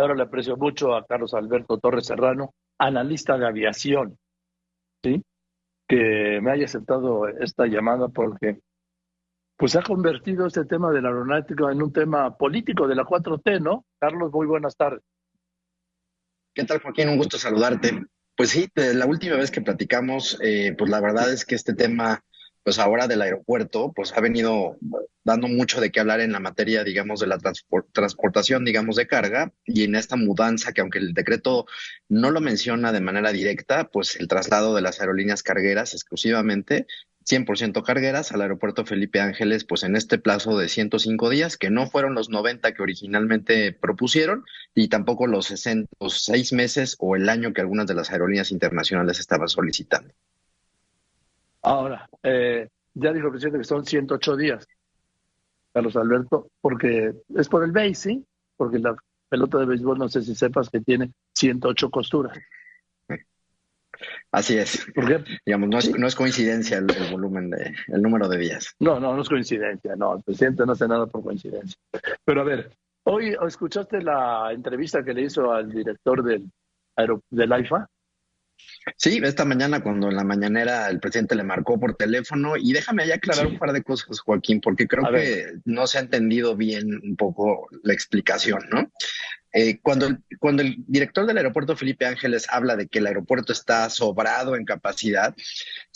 Ahora le aprecio mucho a Carlos Alberto Torres Serrano, analista de aviación, ¿sí? que me haya aceptado esta llamada porque pues ha convertido este tema del aeronáutico en un tema político de la 4T, ¿no? Carlos, muy buenas tardes. ¿Qué tal, Joaquín? Un gusto saludarte. Pues sí, la última vez que platicamos, eh, pues la verdad es que este tema, pues ahora del aeropuerto, pues ha venido dando mucho de qué hablar en la materia, digamos, de la transportación, digamos, de carga y en esta mudanza que aunque el decreto no lo menciona de manera directa, pues el traslado de las aerolíneas cargueras exclusivamente 100% cargueras al aeropuerto Felipe Ángeles, pues en este plazo de 105 días, que no fueron los 90 que originalmente propusieron y tampoco los 66 meses o el año que algunas de las aerolíneas internacionales estaban solicitando. Ahora, eh, ya dijo el presidente que son 108 días, Carlos Alberto, porque es por el BASE, ¿sí? Porque la pelota de béisbol, no sé si sepas que tiene 108 costuras. Así es. Porque, digamos, no es, no es coincidencia el, volumen de, el número de días. No, no, no es coincidencia, no, el presidente no hace nada por coincidencia. Pero a ver, hoy escuchaste la entrevista que le hizo al director del, del AIFA. Sí, esta mañana cuando en la mañanera el presidente le marcó por teléfono y déjame ahí aclarar un par de cosas, Joaquín, porque creo que no se ha entendido bien un poco la explicación, ¿no? Eh, cuando, el, cuando el director del aeropuerto Felipe Ángeles habla de que el aeropuerto está sobrado en capacidad,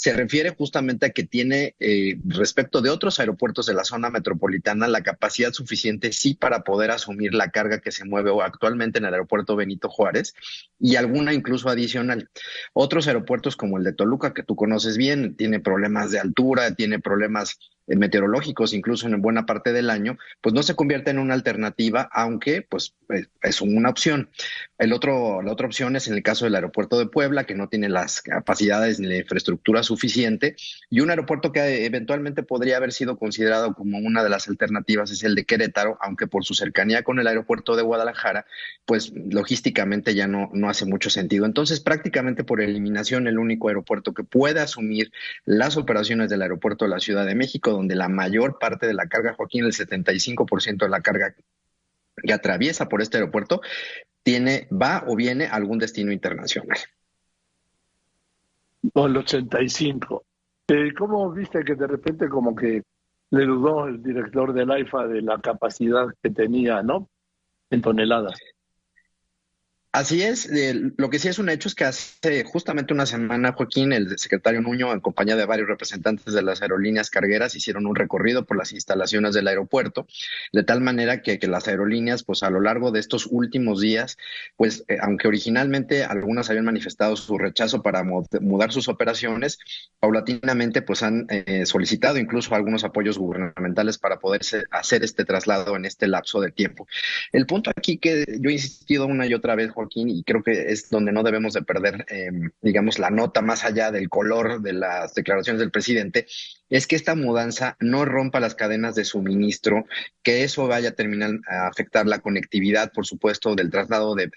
se refiere justamente a que tiene, eh, respecto de otros aeropuertos de la zona metropolitana, la capacidad suficiente sí para poder asumir la carga que se mueve actualmente en el aeropuerto Benito Juárez y alguna incluso adicional. Otros aeropuertos como el de Toluca, que tú conoces bien, tiene problemas de altura, tiene problemas meteorológicos incluso en buena parte del año, pues no se convierte en una alternativa, aunque pues es una opción. El otro, la otra opción es en el caso del aeropuerto de Puebla, que no tiene las capacidades ni la infraestructura suficiente, y un aeropuerto que eventualmente podría haber sido considerado como una de las alternativas es el de Querétaro, aunque por su cercanía con el aeropuerto de Guadalajara, pues logísticamente ya no, no hace mucho sentido. Entonces, prácticamente por eliminación, el único aeropuerto que puede asumir las operaciones del aeropuerto de la Ciudad de México, donde la mayor parte de la carga, Joaquín, el 75% de la carga que atraviesa por este aeropuerto, tiene, va o viene a algún destino internacional. O el 85. Eh, ¿Cómo viste que de repente como que le dudó el director del AIFA de la capacidad que tenía, ¿no? En toneladas. Así es, lo que sí es un hecho es que hace justamente una semana, Joaquín, el secretario Nuño, en compañía de varios representantes de las aerolíneas cargueras, hicieron un recorrido por las instalaciones del aeropuerto, de tal manera que, que las aerolíneas, pues a lo largo de estos últimos días, pues eh, aunque originalmente algunas habían manifestado su rechazo para mudar sus operaciones, paulatinamente pues han eh, solicitado incluso algunos apoyos gubernamentales para poder hacer este traslado en este lapso de tiempo. El punto aquí que yo he insistido una y otra vez, Joaquín, y creo que es donde no debemos de perder, em, digamos, la nota más allá del color de las declaraciones del presidente, es que esta mudanza no rompa las cadenas de suministro, que eso vaya a terminar a afectar la conectividad, por supuesto, del traslado de,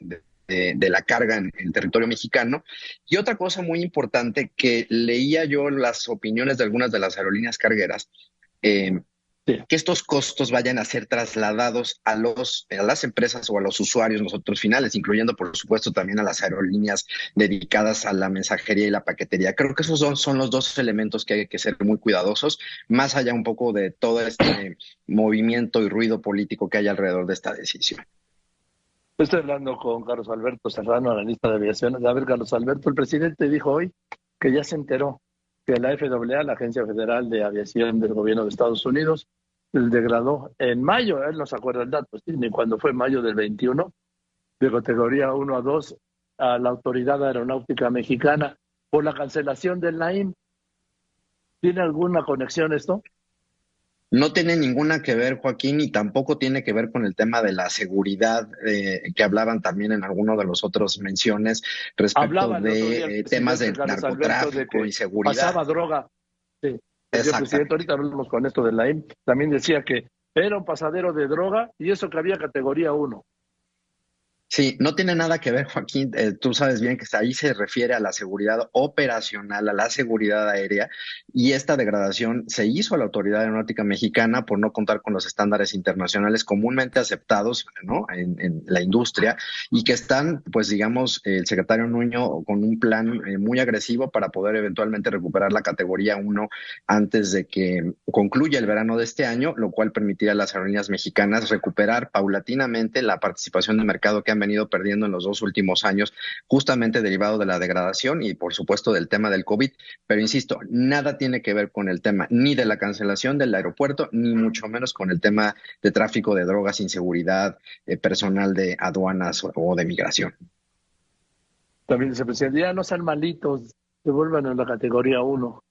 la carga en el territorio mexicano. Y otra cosa muy importante que leía yo las opiniones de algunas de las aerolíneas cargueras, eh, que estos costos vayan a ser trasladados a, los, a las empresas o a los usuarios, nosotros finales, incluyendo por supuesto también a las aerolíneas dedicadas a la mensajería y la paquetería. Creo que esos son, son los dos elementos que hay que ser muy cuidadosos, más allá un poco de todo este movimiento y ruido político que hay alrededor de esta decisión. Estoy hablando con Carlos Alberto Serrano, analista de aviación. A ver, Carlos Alberto, el presidente dijo hoy que ya se enteró que la FAA, la Agencia Federal de Aviación del Gobierno de Estados Unidos, degradó en mayo, él no se acuerda el dato, ni cuando fue mayo del 21, de categoría 1 a 2 a la Autoridad Aeronáutica Mexicana por la cancelación del NAIM. ¿Tiene alguna conexión esto? No tiene ninguna que ver, Joaquín, y tampoco tiene que ver con el tema de la seguridad eh, que hablaban también en alguno de los otros menciones respecto de eh, temas de narcotráfico y seguridad. Pasaba droga. Sí. El presidente, ahorita hablamos con esto de la IM, también decía que era un pasadero de droga y eso que había categoría 1. Sí, no tiene nada que ver, Joaquín. Eh, tú sabes bien que ahí se refiere a la seguridad operacional, a la seguridad aérea, y esta degradación se hizo a la Autoridad Aeronáutica Mexicana por no contar con los estándares internacionales comúnmente aceptados ¿no? en, la industria y que están, pues digamos, el secretario Nuño con un plan eh, muy agresivo para poder eventualmente recuperar la categoría 1 antes de que concluya el verano de este año, lo cual permitirá a las aerolíneas mexicanas recuperar paulatinamente la participación de mercado que han venido perdiendo en los dos últimos años, justamente derivado de la degradación y por supuesto del tema del COVID. Pero insisto, nada tiene que ver con el tema ni de la cancelación del aeropuerto, ni mucho menos con el tema de tráfico de drogas, inseguridad, eh, personal de aduanas o, de migración. También se presidente, ya no sean malitos, devuelvan a la categoría 1.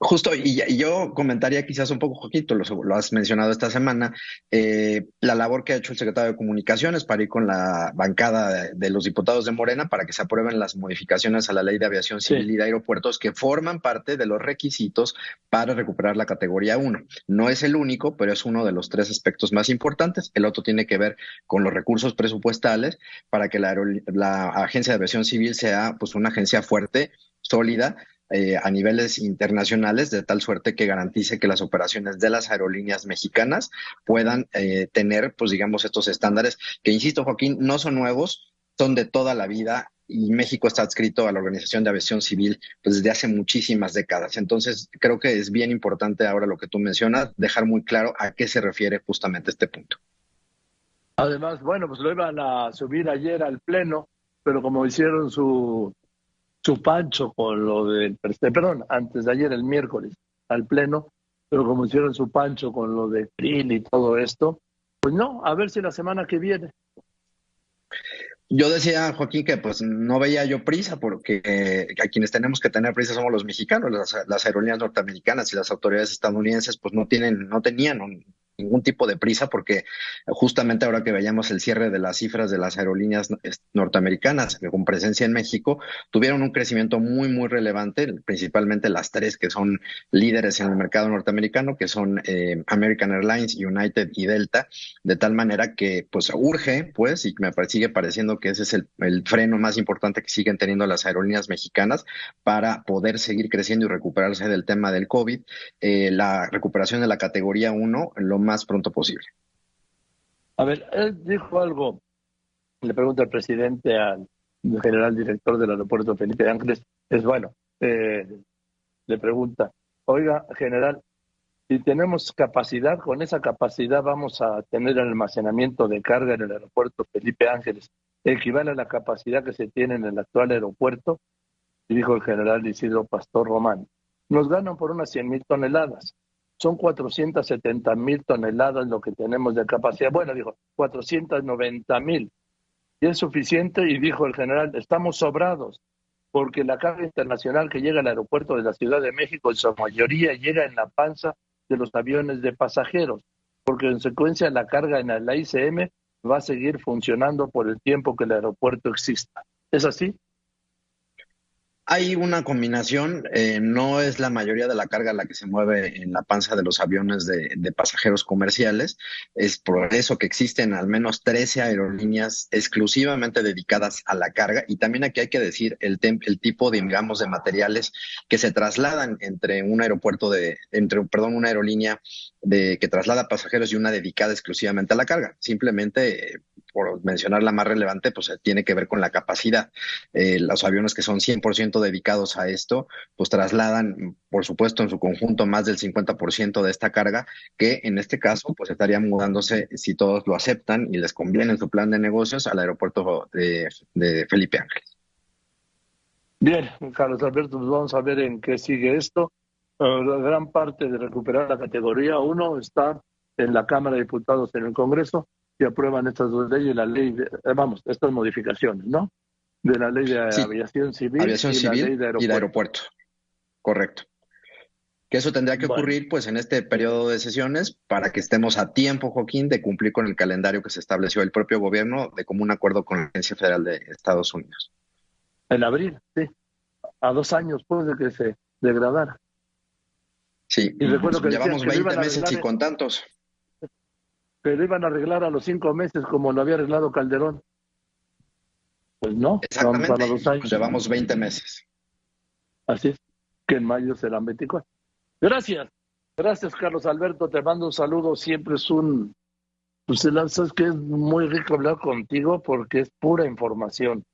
Justo, y, yo comentaría quizás un poco, Joaquín, lo, lo has mencionado esta semana, eh, la labor que ha hecho el secretario de Comunicaciones para ir con la bancada de, los diputados de Morena para que se aprueben las modificaciones a la ley de aviación civil y de aeropuertos que forman parte de los requisitos para recuperar la categoría 1. No es el único, pero es uno de los tres aspectos más importantes. El otro tiene que ver con los recursos presupuestales para que la, la Agencia de Aviación Civil sea pues una agencia fuerte, sólida, eh, a niveles internacionales, de tal suerte que garantice que las operaciones de las aerolíneas mexicanas puedan eh, tener, pues digamos, estos estándares que, insisto, Joaquín, no son nuevos, son de toda la vida y México está adscrito a la Organización de Aviación Civil pues, desde hace muchísimas décadas. Entonces, creo que es bien importante ahora lo que tú mencionas, dejar muy claro a qué se refiere justamente este punto. Además, bueno, pues lo iban a subir ayer al Pleno, pero como hicieron su su pancho con lo del, perdón, antes de ayer, el miércoles, al pleno, pero como hicieron su pancho con lo de PRIL y todo esto, pues no, a ver si la semana que viene. Yo decía, Joaquín, que pues no veía yo prisa, porque eh, a quienes tenemos que tener prisa somos los mexicanos, las, las, aerolíneas norteamericanas y las autoridades estadounidenses, pues no tienen, no tenían un, ningún tipo de prisa porque justamente ahora que veíamos el cierre de las cifras de las aerolíneas norteamericanas con presencia en México, tuvieron un crecimiento muy, muy relevante, principalmente las tres que son líderes en el mercado norteamericano, que son eh, American Airlines, United y Delta, de tal manera que pues urge, pues, y me sigue pareciendo que ese es el, freno más importante que siguen teniendo las aerolíneas mexicanas para poder seguir creciendo y recuperarse del tema del COVID. Eh, la recuperación de la categoría 1, lo más pronto posible. A ver, él dijo algo, le pregunta el presidente al general director del aeropuerto Felipe Ángeles, es bueno, eh, le pregunta, oiga, general, si tenemos capacidad, con esa capacidad vamos a tener el almacenamiento de carga en el aeropuerto Felipe Ángeles, equivale a la capacidad que se tiene en el actual aeropuerto, dijo el general Isidro Pastor Román, nos ganan por unas 100 mil toneladas son 470 mil toneladas lo que tenemos de capacidad. Bueno, dijo, 490 mil. Y es suficiente, y dijo el general, estamos sobrados, porque la carga internacional que llega al aeropuerto de la Ciudad de México, en su mayoría llega en la panza de los aviones de pasajeros, porque en consecuencia la carga en la ICM va a seguir funcionando por el tiempo que el aeropuerto exista. ¿Es así? Hay una combinación, eh, no es la mayoría de la carga la que se mueve en la panza de los aviones de, pasajeros comerciales, es por eso que existen al menos 13 aerolíneas exclusivamente dedicadas a la carga. Y también aquí hay que decir el, el tipo, de, digamos, de materiales que se trasladan entre un aeropuerto de, entre, perdón, una aerolínea de, que traslada pasajeros y una dedicada exclusivamente a la carga. Simplemente por mencionar la más relevante, pues eh, tiene que ver con la capacidad. Eh, los aviones que son 100% dedicados a esto, pues trasladan, por supuesto, en su conjunto más del 50% de esta carga, que en este caso, pues estaría mudándose, si todos lo aceptan y les conviene en su plan de negocios, al aeropuerto de, Felipe Ángeles. Bien, Carlos Alberto, pues vamos a ver en qué sigue esto. La gran parte de recuperar la categoría 1 está en la Cámara de Diputados en el Congreso y aprueban estas dos leyes, la ley, de, eh, vamos, estas modificaciones, ¿no? De la ley de aviación civil, aviación y, la ley de aeropuerto. y de aeropuerto. Correcto. Que eso tendría que ocurrir pues en este periodo de sesiones para que estemos a tiempo, Joaquín, de cumplir con el calendario que se estableció el propio gobierno de común acuerdo con la Agencia Federal de Estados Unidos. En abril, sí. A dos años después de que se degradara. Sí, y recuerdo que llevamos 20 meses y con tantos pero iban a arreglar a los cinco meses como lo había arreglado Calderón. Pues no, Exactamente. para dos años. llevamos 20 meses. Así es, que en mayo serán 24. Gracias, gracias Carlos Alberto, te mando un saludo, siempre es un, pues sabes que es muy rico hablar contigo porque es pura información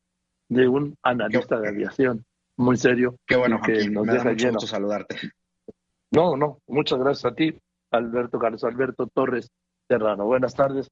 de un analista de aviación, muy serio. Qué bueno, que nos me deja da saludarte. No, no, muchas gracias a ti, Alberto Carlos Alberto Torres Serrano. Buenas tardes.